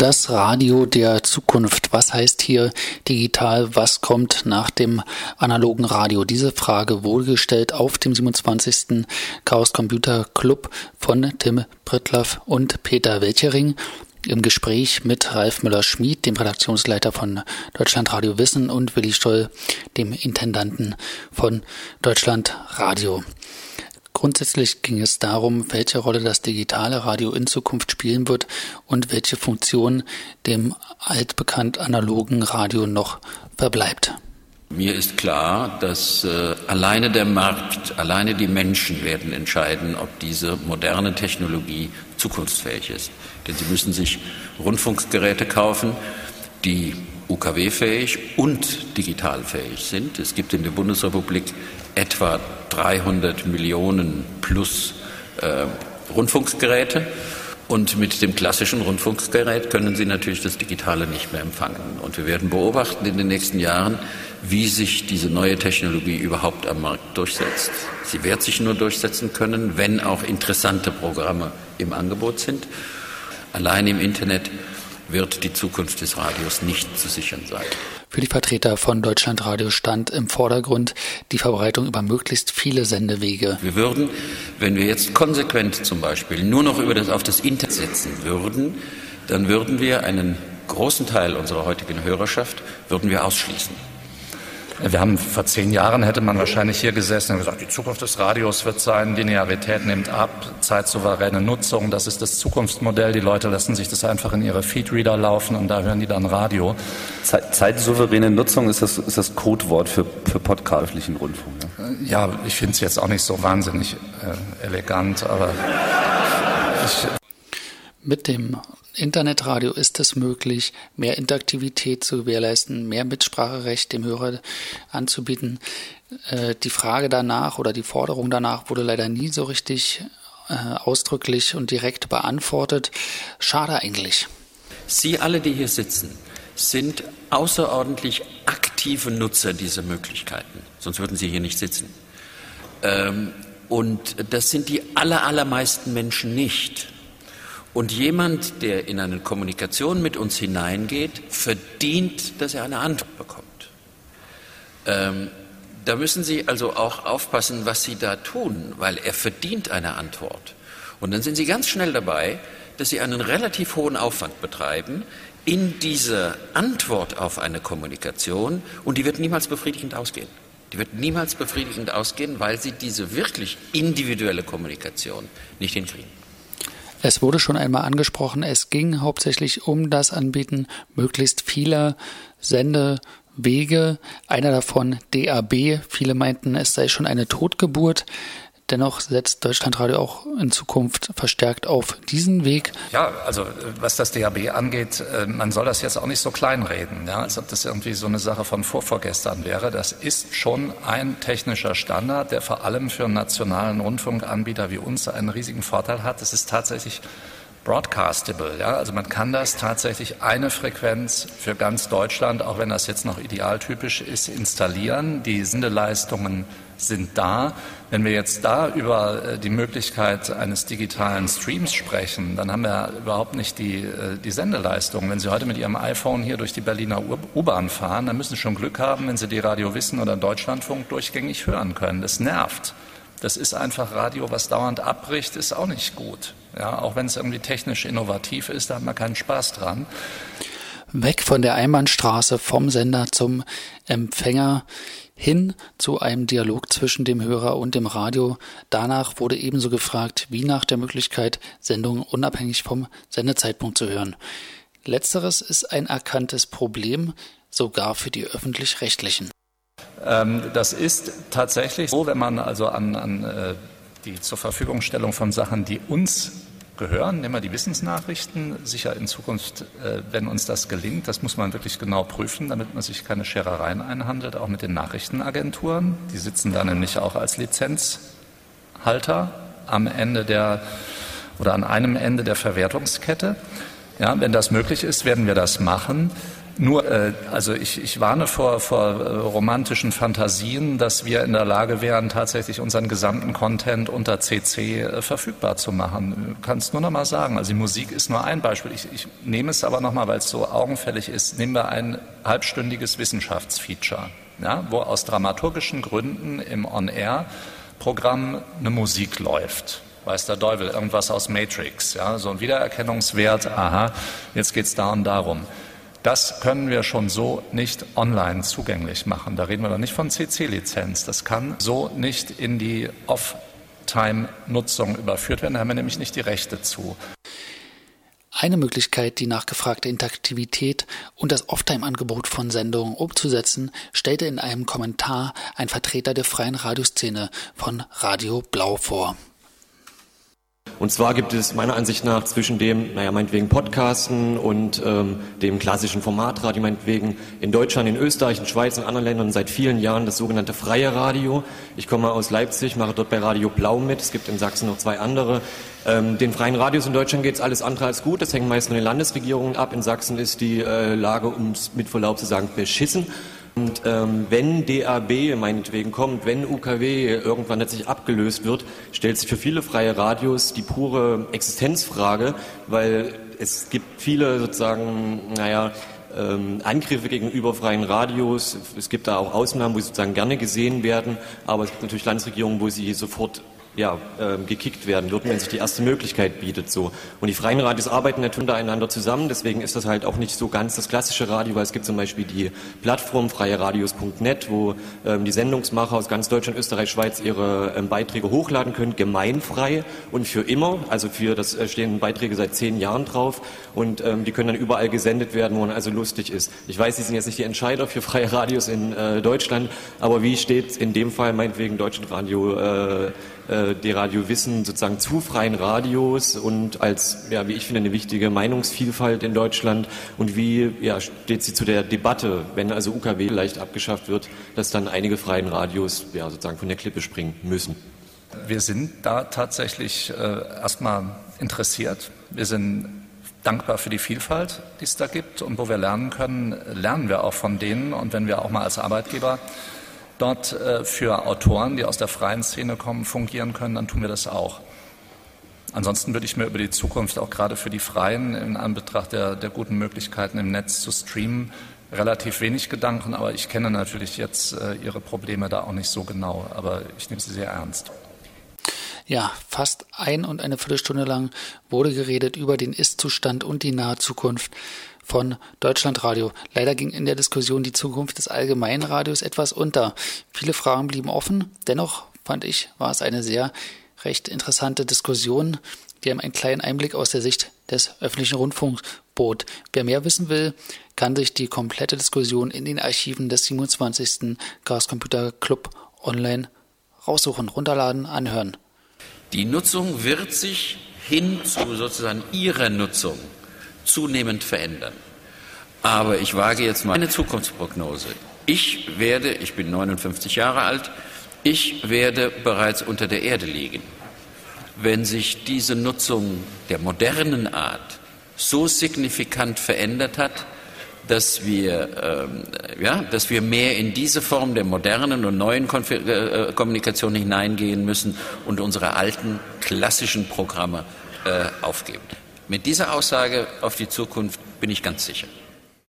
Das Radio der Zukunft. Was heißt hier digital? Was kommt nach dem analogen Radio? Diese Frage wurde gestellt auf dem 27. Chaos Computer Club von Tim Prittlaff und Peter Welchering im Gespräch mit Ralf Müller-Schmid, dem Redaktionsleiter von Deutschlandradio Wissen und Willi Stoll, dem Intendanten von Deutschlandradio. Grundsätzlich ging es darum, welche Rolle das digitale Radio in Zukunft spielen wird und welche Funktion dem altbekannt analogen Radio noch verbleibt. Mir ist klar, dass äh, alleine der Markt, alleine die Menschen werden entscheiden, ob diese moderne Technologie zukunftsfähig ist. Denn sie müssen sich Rundfunkgeräte kaufen, die UKW-fähig und digitalfähig sind. Es gibt in der Bundesrepublik etwa 300 Millionen plus äh, Rundfunkgeräte. Und mit dem klassischen Rundfunkgerät können Sie natürlich das Digitale nicht mehr empfangen. Und wir werden beobachten in den nächsten Jahren, wie sich diese neue Technologie überhaupt am Markt durchsetzt. Sie wird sich nur durchsetzen können, wenn auch interessante Programme im Angebot sind. Allein im Internet wird die Zukunft des Radios nicht zu sichern sein. Für die Vertreter von Deutschlandradio stand im Vordergrund die Verbreitung über möglichst viele Sendewege. Wir würden, wenn wir jetzt konsequent zum Beispiel nur noch über das, auf das Internet setzen würden, dann würden wir einen großen Teil unserer heutigen Hörerschaft würden wir ausschließen. Wir haben vor zehn Jahren hätte man wahrscheinlich hier gesessen und gesagt, die Zukunft des Radios wird sein, Linearität nimmt ab, zeitsouveräne Nutzung, das ist das Zukunftsmodell. Die Leute lassen sich das einfach in ihre Feedreader laufen und da hören die dann Radio. Zeitsouveräne Nutzung ist das, ist das Codewort für, für podcastlichen Rundfunk. Ne? Ja, ich finde es jetzt auch nicht so wahnsinnig äh, elegant, aber ich, mit dem Internetradio ist es möglich, mehr Interaktivität zu gewährleisten, mehr Mitspracherecht dem Hörer anzubieten. Äh, die Frage danach oder die Forderung danach wurde leider nie so richtig äh, ausdrücklich und direkt beantwortet. Schade eigentlich. Sie alle, die hier sitzen, sind außerordentlich aktive Nutzer dieser Möglichkeiten. Sonst würden Sie hier nicht sitzen. Ähm, und das sind die aller, allermeisten Menschen nicht. Und jemand, der in eine Kommunikation mit uns hineingeht, verdient, dass er eine Antwort bekommt. Ähm, da müssen Sie also auch aufpassen, was Sie da tun, weil er verdient eine Antwort. Und dann sind Sie ganz schnell dabei, dass Sie einen relativ hohen Aufwand betreiben in dieser Antwort auf eine Kommunikation und die wird niemals befriedigend ausgehen. Die wird niemals befriedigend ausgehen, weil Sie diese wirklich individuelle Kommunikation nicht hinkriegen. Es wurde schon einmal angesprochen, es ging hauptsächlich um das Anbieten möglichst vieler Sendewege. Einer davon DAB. Viele meinten, es sei schon eine Totgeburt. Dennoch setzt Deutschlandradio auch in Zukunft verstärkt auf diesen Weg. Ja, also was das DAB angeht, äh, man soll das jetzt auch nicht so kleinreden, ja, als ob das irgendwie so eine Sache von vorvorgestern wäre. Das ist schon ein technischer Standard, der vor allem für einen nationalen Rundfunkanbieter wie uns einen riesigen Vorteil hat. Es ist tatsächlich broadcastable. Ja? Also man kann das tatsächlich eine Frequenz für ganz Deutschland, auch wenn das jetzt noch idealtypisch ist, installieren. Die Sendeleistungen sind da. Wenn wir jetzt da über äh, die Möglichkeit eines digitalen Streams sprechen, dann haben wir überhaupt nicht die, äh, die Sendeleistung. Wenn Sie heute mit Ihrem iPhone hier durch die Berliner U-Bahn fahren, dann müssen Sie schon Glück haben, wenn Sie die Radio Wissen oder Deutschlandfunk durchgängig hören können. Das nervt. Das ist einfach Radio, was dauernd abbricht, ist auch nicht gut. Ja, auch wenn es irgendwie technisch innovativ ist, da hat man keinen Spaß dran. Weg von der Einbahnstraße, vom Sender zum Empfänger hin zu einem Dialog zwischen dem Hörer und dem Radio. Danach wurde ebenso gefragt, wie nach der Möglichkeit, Sendungen unabhängig vom Sendezeitpunkt zu hören. Letzteres ist ein erkanntes Problem, sogar für die öffentlich-rechtlichen. Ähm, das ist tatsächlich so, wenn man also an, an äh, die zur Verfügungstellung von Sachen, die uns gehören, nehmen wir die Wissensnachrichten, sicher in Zukunft, äh, wenn uns das gelingt, das muss man wirklich genau prüfen, damit man sich keine Scherereien einhandelt, auch mit den Nachrichtenagenturen. Die sitzen da nämlich auch als Lizenzhalter am Ende der oder an einem Ende der Verwertungskette. Ja, wenn das möglich ist, werden wir das machen. Nur, äh, also ich, ich warne vor, vor äh, romantischen Fantasien, dass wir in der Lage wären, tatsächlich unseren gesamten Content unter CC äh, verfügbar zu machen. Kannst nur noch mal sagen, also die Musik ist nur ein Beispiel. Ich, ich nehme es aber noch mal, weil es so augenfällig ist, nehmen wir ein halbstündiges Wissenschaftsfeature, ja, wo aus dramaturgischen Gründen im On-Air-Programm eine Musik läuft weiß der Teufel, irgendwas aus Matrix, ja, so ein Wiedererkennungswert, aha, jetzt geht es da und darum. Das können wir schon so nicht online zugänglich machen. Da reden wir doch nicht von CC-Lizenz. Das kann so nicht in die Off-Time-Nutzung überführt werden. Da haben wir nämlich nicht die Rechte zu. Eine Möglichkeit, die nachgefragte Interaktivität und das Off-Time-Angebot von Sendungen umzusetzen, stellte in einem Kommentar ein Vertreter der freien Radioszene von Radio Blau vor. Und zwar gibt es meiner Ansicht nach zwischen dem, naja, meinetwegen Podcasten und ähm, dem klassischen Formatradio, meinetwegen in Deutschland, in Österreich, in Schweiz und anderen Ländern seit vielen Jahren das sogenannte freie Radio. Ich komme aus Leipzig, mache dort bei Radio Blau mit. Es gibt in Sachsen noch zwei andere. Ähm, den freien Radios in Deutschland geht es alles andere als gut. Das hängt meist von den Landesregierungen ab. In Sachsen ist die äh, Lage, um es mit Verlaub zu sagen, beschissen. Und ähm, wenn DAB meinetwegen kommt, wenn UKW irgendwann letztlich abgelöst wird, stellt sich für viele freie Radios die pure Existenzfrage, weil es gibt viele sozusagen, naja, ähm, Angriffe gegenüber freien Radios. Es gibt da auch Ausnahmen, wo sie sozusagen gerne gesehen werden, aber es gibt natürlich Landesregierungen, wo sie sofort ja, äh, gekickt werden würden, wenn sich die erste Möglichkeit bietet. So. Und die freien Radios arbeiten natürlich untereinander zusammen, deswegen ist das halt auch nicht so ganz das klassische Radio, weil es gibt zum Beispiel die Plattform freieradios.net, wo ähm, die Sendungsmacher aus ganz Deutschland, Österreich, Schweiz ihre ähm, Beiträge hochladen können, gemeinfrei und für immer. Also für das äh, stehen Beiträge seit zehn Jahren drauf und ähm, die können dann überall gesendet werden, wo man also lustig ist. Ich weiß, Sie sind jetzt nicht die Entscheider für freie Radios in äh, Deutschland, aber wie steht in dem Fall meinetwegen Deutschlandradio äh, äh, die Radio Wissen sozusagen zu freien Radios und als, ja, wie ich finde, eine wichtige Meinungsvielfalt in Deutschland und wie ja, steht sie zu der Debatte, wenn also UKW leicht abgeschafft wird, dass dann einige freien Radios ja, sozusagen von der Klippe springen müssen? Wir sind da tatsächlich äh, erstmal interessiert. Wir sind dankbar für die Vielfalt, die es da gibt und wo wir lernen können, lernen wir auch von denen und wenn wir auch mal als Arbeitgeber dort äh, für Autoren, die aus der freien Szene kommen, fungieren können, dann tun wir das auch. Ansonsten würde ich mir über die Zukunft auch gerade für die Freien in Anbetracht der, der guten Möglichkeiten im Netz zu streamen relativ wenig Gedanken, aber ich kenne natürlich jetzt äh, Ihre Probleme da auch nicht so genau, aber ich nehme sie sehr ernst. Ja, fast ein und eine Viertelstunde lang wurde geredet über den Ist-Zustand und die nahe Zukunft von Deutschlandradio. Leider ging in der Diskussion die Zukunft des Allgemeinradios etwas unter. Viele Fragen blieben offen. Dennoch fand ich, war es eine sehr recht interessante Diskussion, die einem einen kleinen Einblick aus der Sicht des öffentlichen Rundfunks bot. Wer mehr wissen will, kann sich die komplette Diskussion in den Archiven des 27. Chaos Computer Club online raussuchen, runterladen, anhören. Die Nutzung wird sich hin zu sozusagen ihrer Nutzung zunehmend verändern. Aber ich wage jetzt mal eine Zukunftsprognose. Ich werde, ich bin 59 Jahre alt, ich werde bereits unter der Erde liegen. Wenn sich diese Nutzung der modernen Art so signifikant verändert hat, dass wir, ähm, ja, dass wir mehr in diese Form der modernen und neuen Konf äh, Kommunikation hineingehen müssen und unsere alten klassischen Programme äh, aufgeben. Mit dieser Aussage auf die Zukunft bin ich ganz sicher.